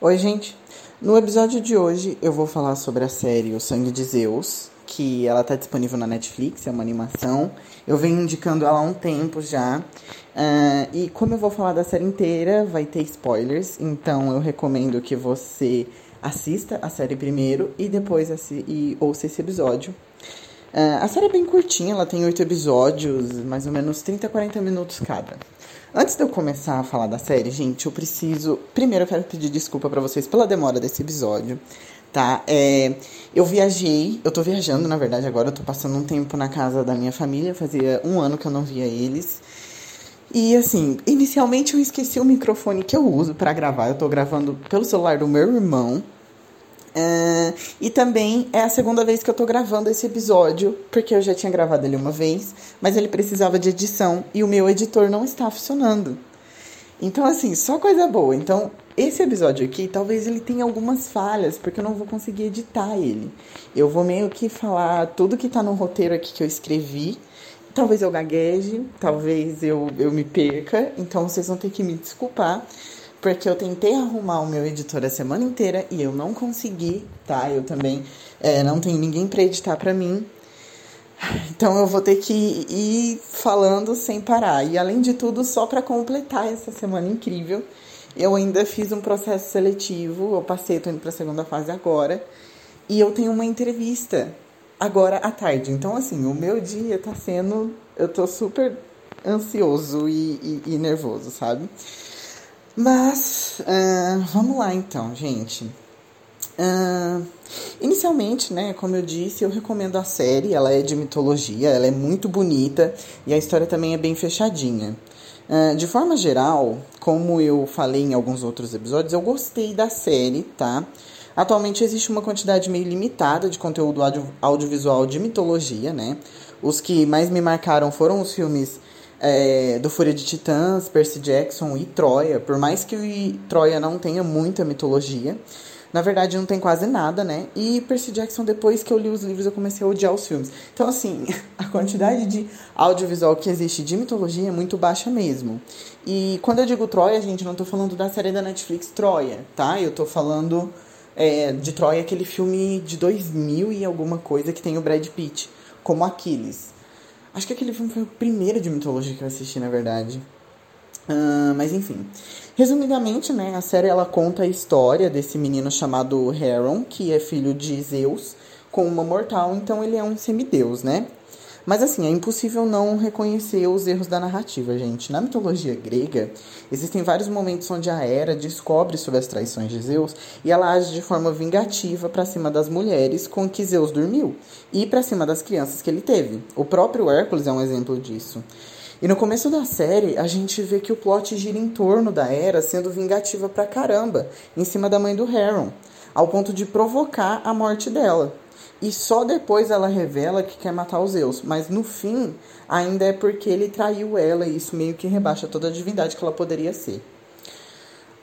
Oi, gente. No episódio de hoje eu vou falar sobre a série O Sangue de Zeus, que ela tá disponível na Netflix, é uma animação. Eu venho indicando ela há um tempo já. Uh, e como eu vou falar da série inteira, vai ter spoilers, então eu recomendo que você assista a série primeiro e depois e ouça esse episódio. Uh, a série é bem curtinha, ela tem oito episódios, mais ou menos 30 a 40 minutos cada. Antes de eu começar a falar da série, gente, eu preciso. Primeiro, eu quero pedir desculpa para vocês pela demora desse episódio, tá? É, eu viajei, eu tô viajando, na verdade, agora eu tô passando um tempo na casa da minha família, fazia um ano que eu não via eles. E assim, inicialmente eu esqueci o microfone que eu uso para gravar. Eu tô gravando pelo celular do meu irmão, Uh, e também é a segunda vez que eu tô gravando esse episódio, porque eu já tinha gravado ele uma vez, mas ele precisava de edição e o meu editor não está funcionando. Então, assim, só coisa boa. Então, esse episódio aqui, talvez ele tenha algumas falhas, porque eu não vou conseguir editar ele. Eu vou meio que falar tudo que tá no roteiro aqui que eu escrevi. Talvez eu gagueje, talvez eu, eu me perca, então vocês vão ter que me desculpar porque eu tentei arrumar o meu editor a semana inteira e eu não consegui, tá? Eu também é, não tenho ninguém para editar para mim. Então eu vou ter que ir falando sem parar. E além de tudo, só para completar essa semana incrível, eu ainda fiz um processo seletivo. Eu passei, tô indo para a segunda fase agora. E eu tenho uma entrevista agora à tarde. Então, assim, o meu dia tá sendo. Eu tô super ansioso e, e, e nervoso, sabe? Mas, uh, vamos lá então, gente. Uh, inicialmente, né, como eu disse, eu recomendo a série. Ela é de mitologia, ela é muito bonita e a história também é bem fechadinha. Uh, de forma geral, como eu falei em alguns outros episódios, eu gostei da série, tá? Atualmente existe uma quantidade meio limitada de conteúdo audio audiovisual de mitologia, né? Os que mais me marcaram foram os filmes é, do Fúria de Titãs, Percy Jackson e Troia. Por mais que Troia não tenha muita mitologia, na verdade não tem quase nada, né? E Percy Jackson, depois que eu li os livros, eu comecei a odiar os filmes. Então, assim, a quantidade de audiovisual que existe de mitologia é muito baixa mesmo. E quando eu digo Troia, gente, não tô falando da série da Netflix Troia, tá? Eu tô falando é, de Troia, aquele filme de 2000 e alguma coisa que tem o Brad Pitt como Aquiles. Acho que aquele filme foi o primeiro de mitologia que eu assisti, na verdade. Uh, mas enfim. Resumidamente, né, a série ela conta a história desse menino chamado Heron, que é filho de Zeus, com uma mortal, então ele é um semideus, né? Mas assim, é impossível não reconhecer os erros da narrativa, gente. Na mitologia grega, existem vários momentos onde a Hera descobre sobre as traições de Zeus e ela age de forma vingativa para cima das mulheres com que Zeus dormiu e para cima das crianças que ele teve. O próprio Hércules é um exemplo disso. E no começo da série, a gente vê que o plot gira em torno da Hera sendo vingativa pra caramba, em cima da mãe do Heron, ao ponto de provocar a morte dela. E só depois ela revela que quer matar os Zeus. Mas no fim, ainda é porque ele traiu ela e isso meio que rebaixa toda a divindade que ela poderia ser.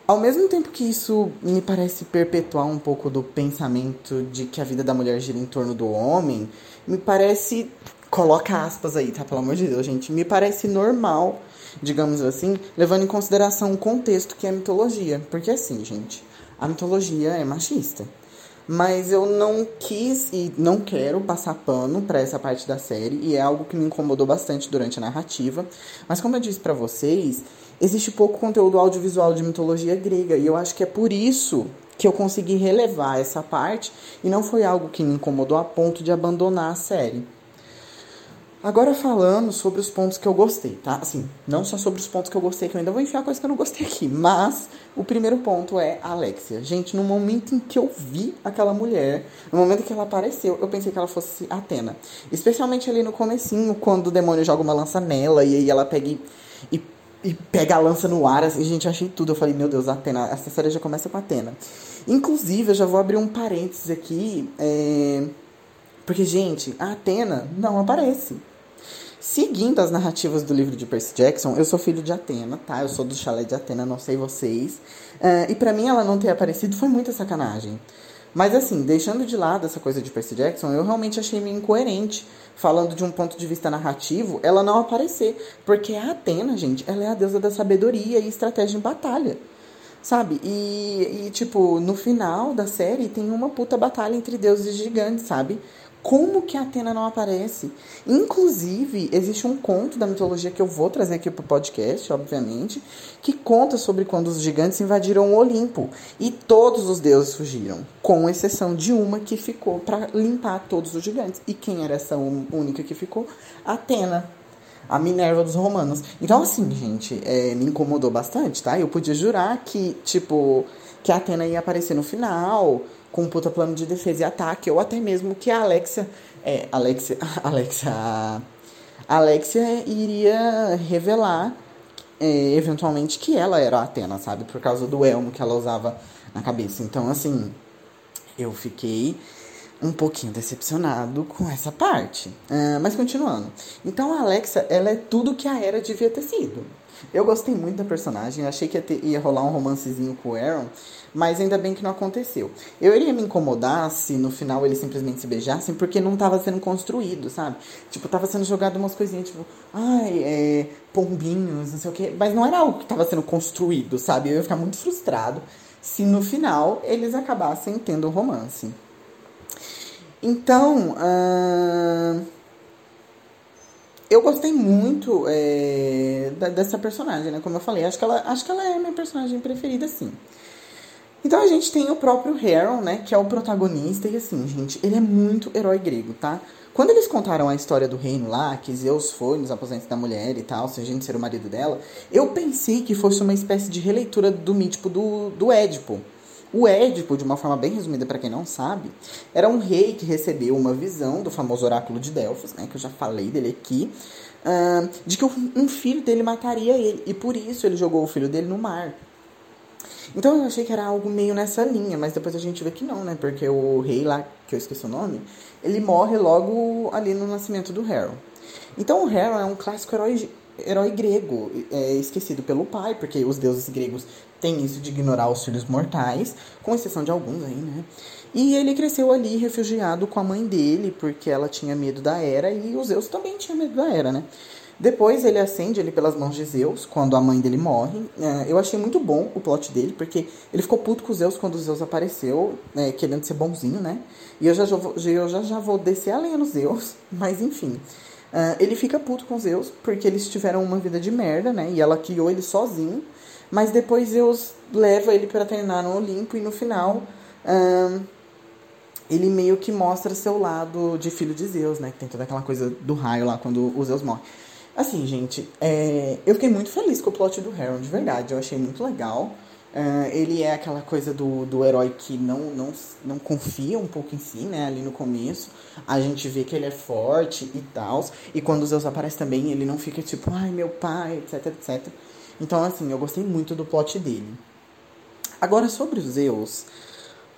Ao mesmo tempo que isso me parece perpetuar um pouco do pensamento de que a vida da mulher gira em torno do homem, me parece. Coloca aspas aí, tá? Pelo amor de Deus, gente. Me parece normal, digamos assim, levando em consideração o contexto que é a mitologia. Porque assim, gente, a mitologia é machista. Mas eu não quis e não quero passar pano para essa parte da série e é algo que me incomodou bastante durante a narrativa. Mas como eu disse para vocês, existe pouco conteúdo audiovisual de mitologia grega e eu acho que é por isso que eu consegui relevar essa parte e não foi algo que me incomodou a ponto de abandonar a série. Agora falando sobre os pontos que eu gostei, tá? Assim, não só sobre os pontos que eu gostei, que eu ainda vou enfiar coisa que eu não gostei aqui, mas o primeiro ponto é a Alexia. Gente, no momento em que eu vi aquela mulher, no momento que ela apareceu, eu pensei que ela fosse Atena. Especialmente ali no comecinho, quando o demônio joga uma lança nela e aí ela pega e, e, e pega a lança no ar, assim, gente, achei tudo. Eu falei, meu Deus, Atena, essa série já começa com Atena. Inclusive, eu já vou abrir um parênteses aqui, é... porque, gente, a Atena não aparece. Seguindo as narrativas do livro de Percy Jackson, eu sou filho de Atena, tá? Eu sou do chalé de Atena, não sei vocês. Uh, e para mim ela não ter aparecido foi muita sacanagem. Mas assim, deixando de lado essa coisa de Percy Jackson, eu realmente achei meio incoerente, falando de um ponto de vista narrativo, ela não aparecer. Porque a Atena, gente, ela é a deusa da sabedoria e estratégia em batalha. Sabe? E, e, tipo, no final da série tem uma puta batalha entre deuses gigantes, sabe? Como que Atena não aparece? Inclusive, existe um conto da mitologia que eu vou trazer aqui pro podcast, obviamente, que conta sobre quando os gigantes invadiram o Olimpo e todos os deuses fugiram, com exceção de uma que ficou para limpar todos os gigantes. E quem era essa única que ficou? Atena, a Minerva dos romanos. Então, assim, gente, é, me incomodou bastante, tá? Eu podia jurar que, tipo, que Atena ia aparecer no final com um puta plano de defesa e ataque, ou até mesmo que a Alexia, é, Alexia, Alexia, Alexia iria revelar é, eventualmente que ela era a Atena, sabe? Por causa do elmo que ela usava na cabeça. Então, assim, eu fiquei um pouquinho decepcionado com essa parte. Uh, mas continuando. Então, a Alexa, ela é tudo que a Era devia ter sido. Eu gostei muito da personagem, achei que ia, ter, ia rolar um romancezinho com o Aaron, mas ainda bem que não aconteceu. Eu iria me incomodar se no final eles simplesmente se beijassem, porque não estava sendo construído, sabe? Tipo, tava sendo jogado umas coisinhas, tipo, ai, é, pombinhos, não sei o quê, mas não era algo que estava sendo construído, sabe? Eu ia ficar muito frustrado se no final eles acabassem tendo um romance. Então, uh, eu gostei muito é, da, dessa personagem, né? Como eu falei, acho que, ela, acho que ela é minha personagem preferida, sim. Então a gente tem o próprio Heron, né? Que é o protagonista. E assim, gente, ele é muito herói grego, tá? Quando eles contaram a história do reino lá, que Zeus foi nos aposentos da mulher e tal, sem a gente ser o marido dela, eu pensei que fosse uma espécie de releitura do mítico do, do Édipo. O Édipo, de uma forma bem resumida para quem não sabe, era um rei que recebeu uma visão do famoso oráculo de Delfos, né, que eu já falei dele aqui, uh, de que um filho dele mataria ele, e por isso ele jogou o filho dele no mar. Então eu achei que era algo meio nessa linha, mas depois a gente vê que não, né? Porque o rei lá, que eu esqueci o nome, ele morre logo ali no nascimento do Harry. Então o Harry é um clássico herói, herói grego, é, esquecido pelo pai, porque os deuses gregos têm isso de ignorar os filhos mortais, com exceção de alguns aí, né? E ele cresceu ali refugiado com a mãe dele, porque ela tinha medo da Era e os Zeus também tinham medo da Era, né? Depois ele acende ali pelas mãos de Zeus, quando a mãe dele morre. É, eu achei muito bom o plot dele, porque ele ficou puto com Zeus quando Zeus apareceu, é, querendo ser bonzinho, né? E eu já, eu já, já vou descer a lenha no Zeus, mas enfim. Uh, ele fica puto com Zeus, porque eles tiveram uma vida de merda, né? E ela criou ele sozinho. Mas depois Zeus leva ele para treinar no Olimpo e no final uh, ele meio que mostra seu lado de filho de Zeus, né? Que tem toda aquela coisa do raio lá quando o Zeus morre. Assim, gente, é, eu fiquei muito feliz com o plot do Harry, de verdade. Eu achei muito legal. Uh, ele é aquela coisa do, do herói que não, não, não confia um pouco em si, né? Ali no começo. A gente vê que ele é forte e tal. E quando Zeus aparece também, ele não fica tipo, ai meu pai, etc, etc. Então, assim, eu gostei muito do plot dele. Agora, sobre os Zeus.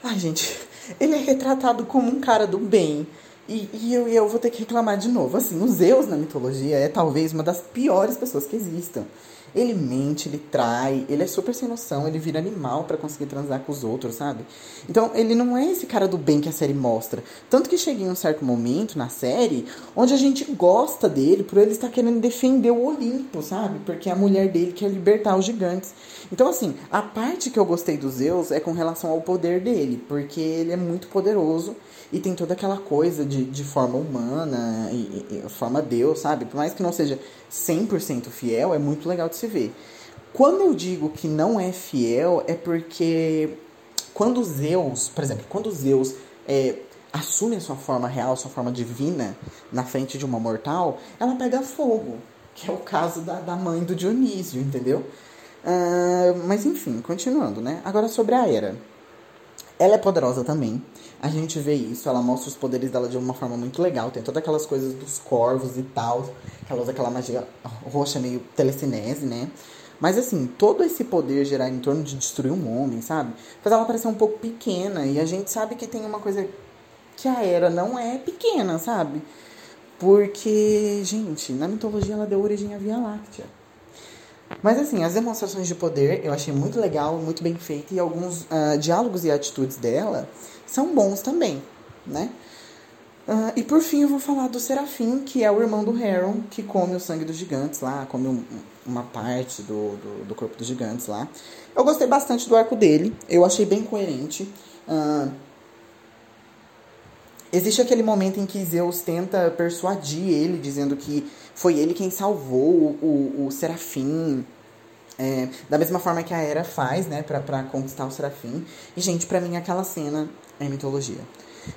Ai, gente, ele é retratado como um cara do bem. E, e eu, eu vou ter que reclamar de novo. Assim, o Zeus na mitologia é talvez uma das piores pessoas que existam. Ele mente, ele trai, ele é super sem noção, ele vira animal para conseguir transar com os outros, sabe? Então, ele não é esse cara do bem que a série mostra. Tanto que chega em um certo momento na série onde a gente gosta dele por ele estar querendo defender o Olimpo, sabe? Porque a mulher dele quer libertar os gigantes. Então, assim, a parte que eu gostei do Zeus é com relação ao poder dele, porque ele é muito poderoso e tem toda aquela coisa de, de forma humana e, e, forma Deus, sabe? Por mais que não seja 100% fiel, é muito legal de se Quando eu digo que não é fiel, é porque quando Zeus, por exemplo, quando Zeus é, assume a sua forma real, sua forma divina, na frente de uma mortal, ela pega fogo, que é o caso da, da mãe do Dionísio, entendeu? Uh, mas enfim, continuando, né? Agora sobre a Era. Ela é poderosa também. A gente vê isso, ela mostra os poderes dela de uma forma muito legal. Tem todas aquelas coisas dos corvos e tal. Ela usa aquela magia roxa meio telecinese, né? Mas assim, todo esse poder gerar em torno de destruir um homem, sabe? Faz ela parecer um pouco pequena. E a gente sabe que tem uma coisa que a Era não é pequena, sabe? Porque, gente, na mitologia ela deu origem à Via Láctea. Mas assim, as demonstrações de poder eu achei muito legal, muito bem feito. E alguns uh, diálogos e atitudes dela são bons também, né? Uh, e por fim eu vou falar do Serafim, que é o irmão do Heron, que come o sangue dos gigantes lá, come um, uma parte do, do, do, corpo dos gigantes lá. Eu gostei bastante do arco dele, eu achei bem coerente. Uh, existe aquele momento em que Zeus tenta persuadir ele, dizendo que foi ele quem salvou o, o, o Serafim. É, da mesma forma que a Hera faz, né, pra, pra conquistar o Serafim. E, gente, pra mim aquela cena é mitologia.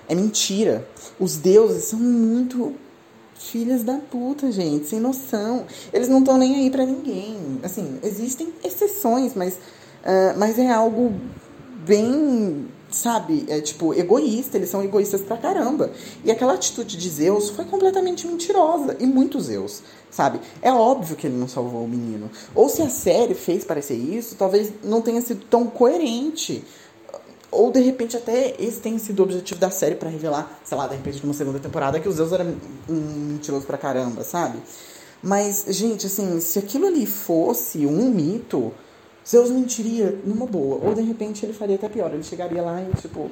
É mentira. Os deuses são muito filhas da puta, gente, sem noção. Eles não estão nem aí para ninguém. Assim, existem exceções, mas, uh, mas é algo bem, sabe, é tipo egoísta. Eles são egoístas pra caramba. E aquela atitude de Zeus foi completamente mentirosa. E muito Zeus, sabe? É óbvio que ele não salvou o menino. Ou se a série fez parecer isso, talvez não tenha sido tão coerente ou de repente até esse tem sido o objetivo da série para revelar, sei lá, de repente numa segunda temporada que o Zeus era um mentiroso pra caramba, sabe? Mas, gente, assim, se aquilo ali fosse um mito, Zeus mentiria numa boa. Ou de repente ele faria até pior, ele chegaria lá e, tipo,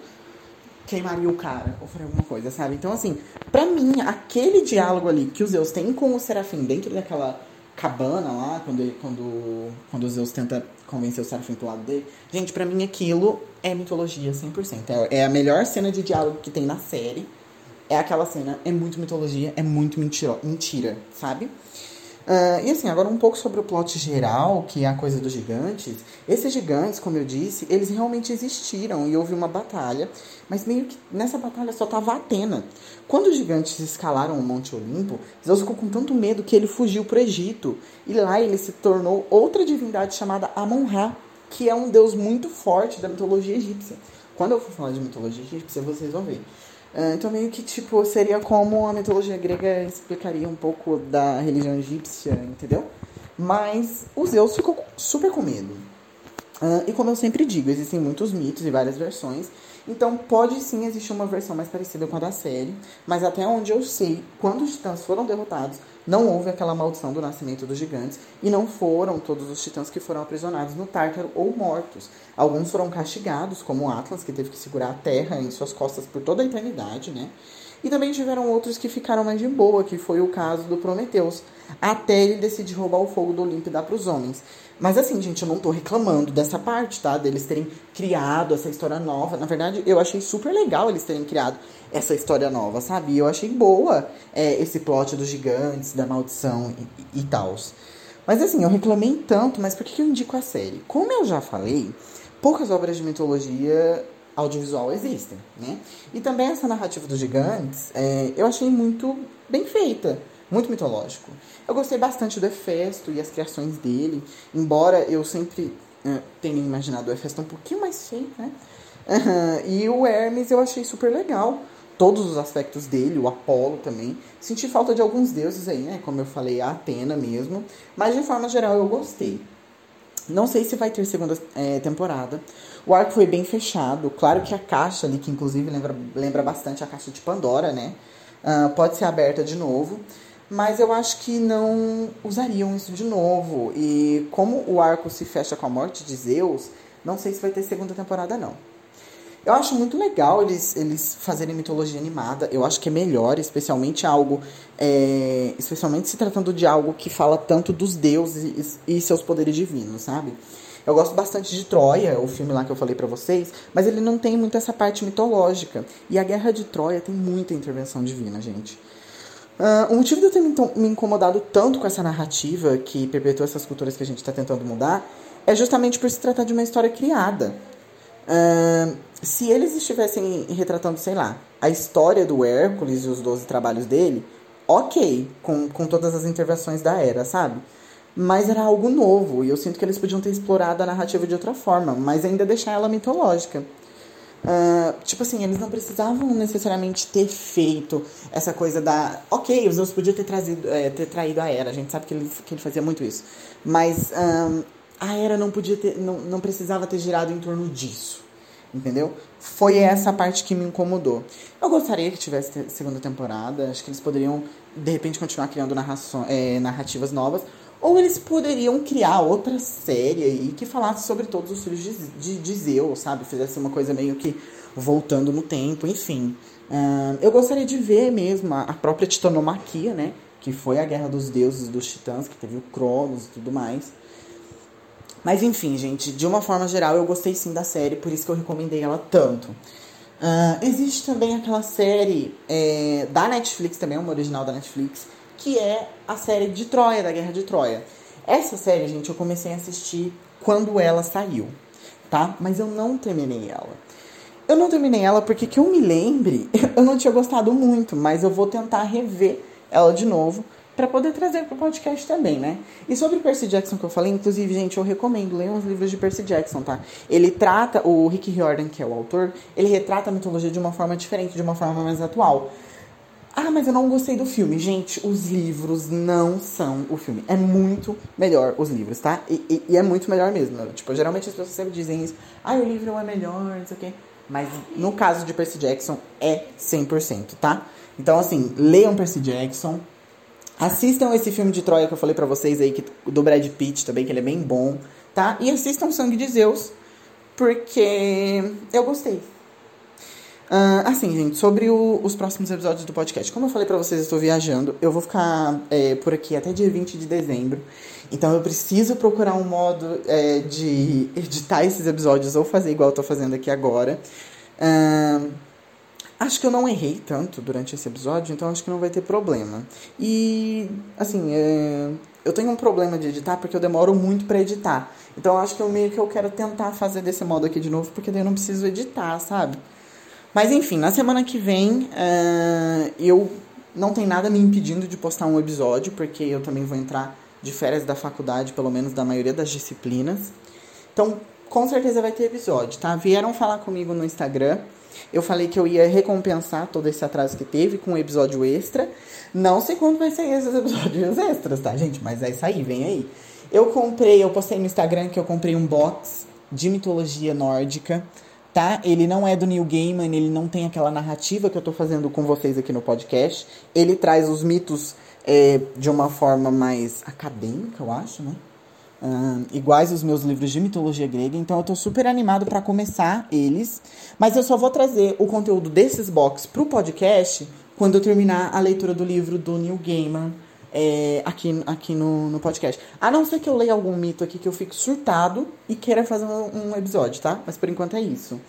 queimaria o cara, ou faria alguma coisa, sabe? Então, assim, pra mim, aquele diálogo ali que o Zeus tem com o Serafim dentro daquela cabana lá, quando, ele, quando, quando o Zeus tenta convencer o Serafim pro lado dele. Gente, para mim aquilo é mitologia 100%. É, é a melhor cena de diálogo que tem na série. É aquela cena, é muito mitologia, é muito mentira, mentira sabe? Uh, e assim, agora um pouco sobre o plot geral, que é a coisa dos gigantes. Esses gigantes, como eu disse, eles realmente existiram e houve uma batalha, mas meio que nessa batalha só tava Atena. Quando os gigantes escalaram o Monte Olimpo, Zeus ficou com tanto medo que ele fugiu para o Egito. E lá ele se tornou outra divindade chamada Amon-Ra, que é um deus muito forte da mitologia egípcia. Quando eu for falar de mitologia egípcia, vocês vão ver. Ah, então, meio que, tipo, seria como a mitologia grega explicaria um pouco da religião egípcia, entendeu? Mas o Zeus ficou super com medo. Uh, e como eu sempre digo, existem muitos mitos e várias versões. Então, pode sim existir uma versão mais parecida com a da série. Mas até onde eu sei, quando os titãs foram derrotados, não houve aquela maldição do nascimento dos gigantes e não foram todos os titãs que foram aprisionados no Tártaro ou mortos. Alguns foram castigados, como Atlas, que teve que segurar a terra em suas costas por toda a eternidade, né? E também tiveram outros que ficaram mais de boa, que foi o caso do Prometeus, até ele decidir roubar o fogo do Olimpo e dar para os homens. Mas assim, gente, eu não tô reclamando dessa parte, tá? Deles terem criado essa história nova. Na verdade, eu achei super legal eles terem criado essa história nova, sabe? Eu achei boa é, esse plot dos gigantes, da maldição e, e, e tal. Mas assim, eu reclamei tanto, mas por que eu indico a série? Como eu já falei, poucas obras de mitologia audiovisual existem, né? E também essa narrativa dos gigantes, é, eu achei muito bem feita muito mitológico. Eu gostei bastante do Hefesto e as criações dele, embora eu sempre uh, tenha imaginado o Hefesto um pouquinho mais feio, né? Uh, e o Hermes eu achei super legal. Todos os aspectos dele, o Apolo também. Senti falta de alguns deuses aí, né? Como eu falei, a Atena mesmo. Mas de forma geral eu gostei. Não sei se vai ter segunda é, temporada. O arco foi bem fechado. Claro que a caixa ali, que inclusive lembra, lembra bastante a caixa de Pandora, né? Uh, pode ser aberta de novo mas eu acho que não usariam isso de novo. E como o arco se fecha com a morte de Zeus, não sei se vai ter segunda temporada, não. Eu acho muito legal eles, eles fazerem mitologia animada. Eu acho que é melhor, especialmente algo. É, especialmente se tratando de algo que fala tanto dos deuses e, e seus poderes divinos, sabe? Eu gosto bastante de Troia, o filme lá que eu falei para vocês, mas ele não tem muito essa parte mitológica. E a Guerra de Troia tem muita intervenção divina, gente. Uh, o motivo de eu ter me incomodado tanto com essa narrativa que perpetua essas culturas que a gente está tentando mudar é justamente por se tratar de uma história criada. Se eles estivessem retratando, sei lá, a história do Hércules e os 12 trabalhos dele, ok, com, com todas as intervenções da era, sabe? Mas era algo novo e eu sinto que eles podiam ter explorado a narrativa de outra forma, mas ainda deixar ela mitológica. Uh, tipo assim, eles não precisavam necessariamente ter feito essa coisa da. Ok, os Zeus podiam ter, trazido, é, ter traído a Era, a gente sabe que ele, que ele fazia muito isso. Mas um, a Era não podia ter. Não, não precisava ter girado em torno disso. Entendeu? Foi essa parte que me incomodou. Eu gostaria que tivesse segunda temporada. Acho que eles poderiam, de repente, continuar criando narração, é, narrativas novas. Ou eles poderiam criar outra série aí que falasse sobre todos os filhos de, de, de Zeus, sabe? Fizesse uma coisa meio que voltando no tempo, enfim. Uh, eu gostaria de ver mesmo a, a própria titanomaquia, né? Que foi a guerra dos deuses dos titãs, que teve o Cronos e tudo mais. Mas enfim, gente, de uma forma geral, eu gostei sim da série, por isso que eu recomendei ela tanto. Uh, existe também aquela série é, da Netflix, também uma original da Netflix, que é a série de Troia, da Guerra de Troia. Essa série, gente, eu comecei a assistir quando ela saiu, tá? Mas eu não terminei ela. Eu não terminei ela porque que eu me lembre, eu não tinha gostado muito, mas eu vou tentar rever ela de novo para poder trazer para o podcast também, né? E sobre Percy Jackson que eu falei, inclusive, gente, eu recomendo, leiam os livros de Percy Jackson, tá? Ele trata, o Rick Riordan, que é o autor, ele retrata a mitologia de uma forma diferente, de uma forma mais atual. Ah, mas eu não gostei do filme. Gente, os livros não são o filme. É muito melhor os livros, tá? E, e, e é muito melhor mesmo. Tipo, geralmente as pessoas sempre dizem isso. Ah, o livro é melhor, não sei o quê. Mas no caso de Percy Jackson, é 100%, tá? Então, assim, leiam Percy Jackson. Assistam esse filme de Troia que eu falei para vocês aí, que, do Brad Pitt também, que ele é bem bom, tá? E assistam Sangue de Zeus, porque eu gostei. Uh, assim, gente, sobre o, os próximos episódios do podcast. Como eu falei para vocês, eu estou viajando. Eu vou ficar é, por aqui até dia 20 de dezembro. Então eu preciso procurar um modo é, de editar esses episódios ou fazer igual eu tô fazendo aqui agora. Uh, acho que eu não errei tanto durante esse episódio, então acho que não vai ter problema. E, assim, é, eu tenho um problema de editar porque eu demoro muito para editar. Então acho que eu meio que eu quero tentar fazer desse modo aqui de novo, porque daí eu não preciso editar, sabe? Mas enfim, na semana que vem uh, eu não tem nada me impedindo de postar um episódio, porque eu também vou entrar de férias da faculdade, pelo menos da maioria das disciplinas. Então, com certeza vai ter episódio, tá? Vieram falar comigo no Instagram. Eu falei que eu ia recompensar todo esse atraso que teve com um episódio extra. Não sei quando vai sair esses episódios extras, tá, gente? Mas vai sair, vem aí. Eu comprei, eu postei no Instagram que eu comprei um box de mitologia nórdica tá? Ele não é do Neil Gaiman, ele não tem aquela narrativa que eu tô fazendo com vocês aqui no podcast. Ele traz os mitos é, de uma forma mais acadêmica, eu acho, né? Uh, iguais os meus livros de mitologia grega, então eu tô super animado para começar eles. Mas eu só vou trazer o conteúdo desses box pro podcast quando eu terminar a leitura do livro do Neil Gaiman é, aqui, aqui no, no podcast. A não ser que eu leia algum mito aqui que eu fique surtado e queira fazer um, um episódio, tá? Mas por enquanto é isso.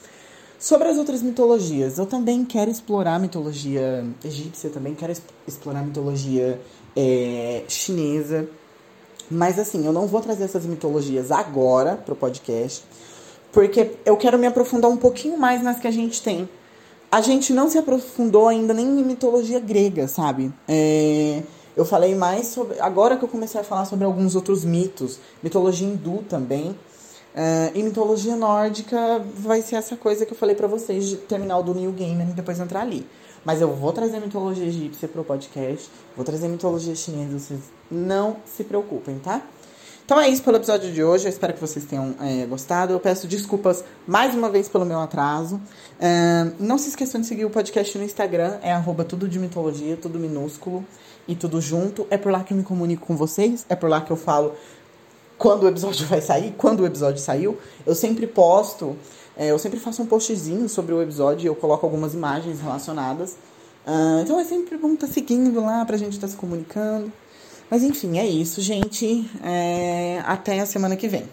Sobre as outras mitologias, eu também quero explorar a mitologia egípcia, também quero explorar a mitologia é, chinesa. Mas assim, eu não vou trazer essas mitologias agora pro podcast, porque eu quero me aprofundar um pouquinho mais nas que a gente tem. A gente não se aprofundou ainda nem em mitologia grega, sabe? É, eu falei mais sobre. Agora que eu comecei a falar sobre alguns outros mitos, mitologia hindu também. Uh, e mitologia nórdica vai ser essa coisa que eu falei para vocês de terminar o do New Gamer e depois entrar ali. Mas eu vou trazer mitologia egípcia pro podcast, vou trazer mitologia chinesa, vocês não se preocupem, tá? Então é isso pelo episódio de hoje. Eu espero que vocês tenham é, gostado. Eu peço desculpas mais uma vez pelo meu atraso. Uh, não se esqueçam de seguir o podcast no Instagram, é arroba tudo de mitologia, tudo minúsculo e tudo junto. É por lá que eu me comunico com vocês, é por lá que eu falo quando o episódio vai sair, quando o episódio saiu. Eu sempre posto, é, eu sempre faço um postzinho sobre o episódio e eu coloco algumas imagens relacionadas. Uh, então é sempre bom estar tá seguindo lá pra gente estar tá se comunicando. Mas enfim, é isso, gente. É, até a semana que vem.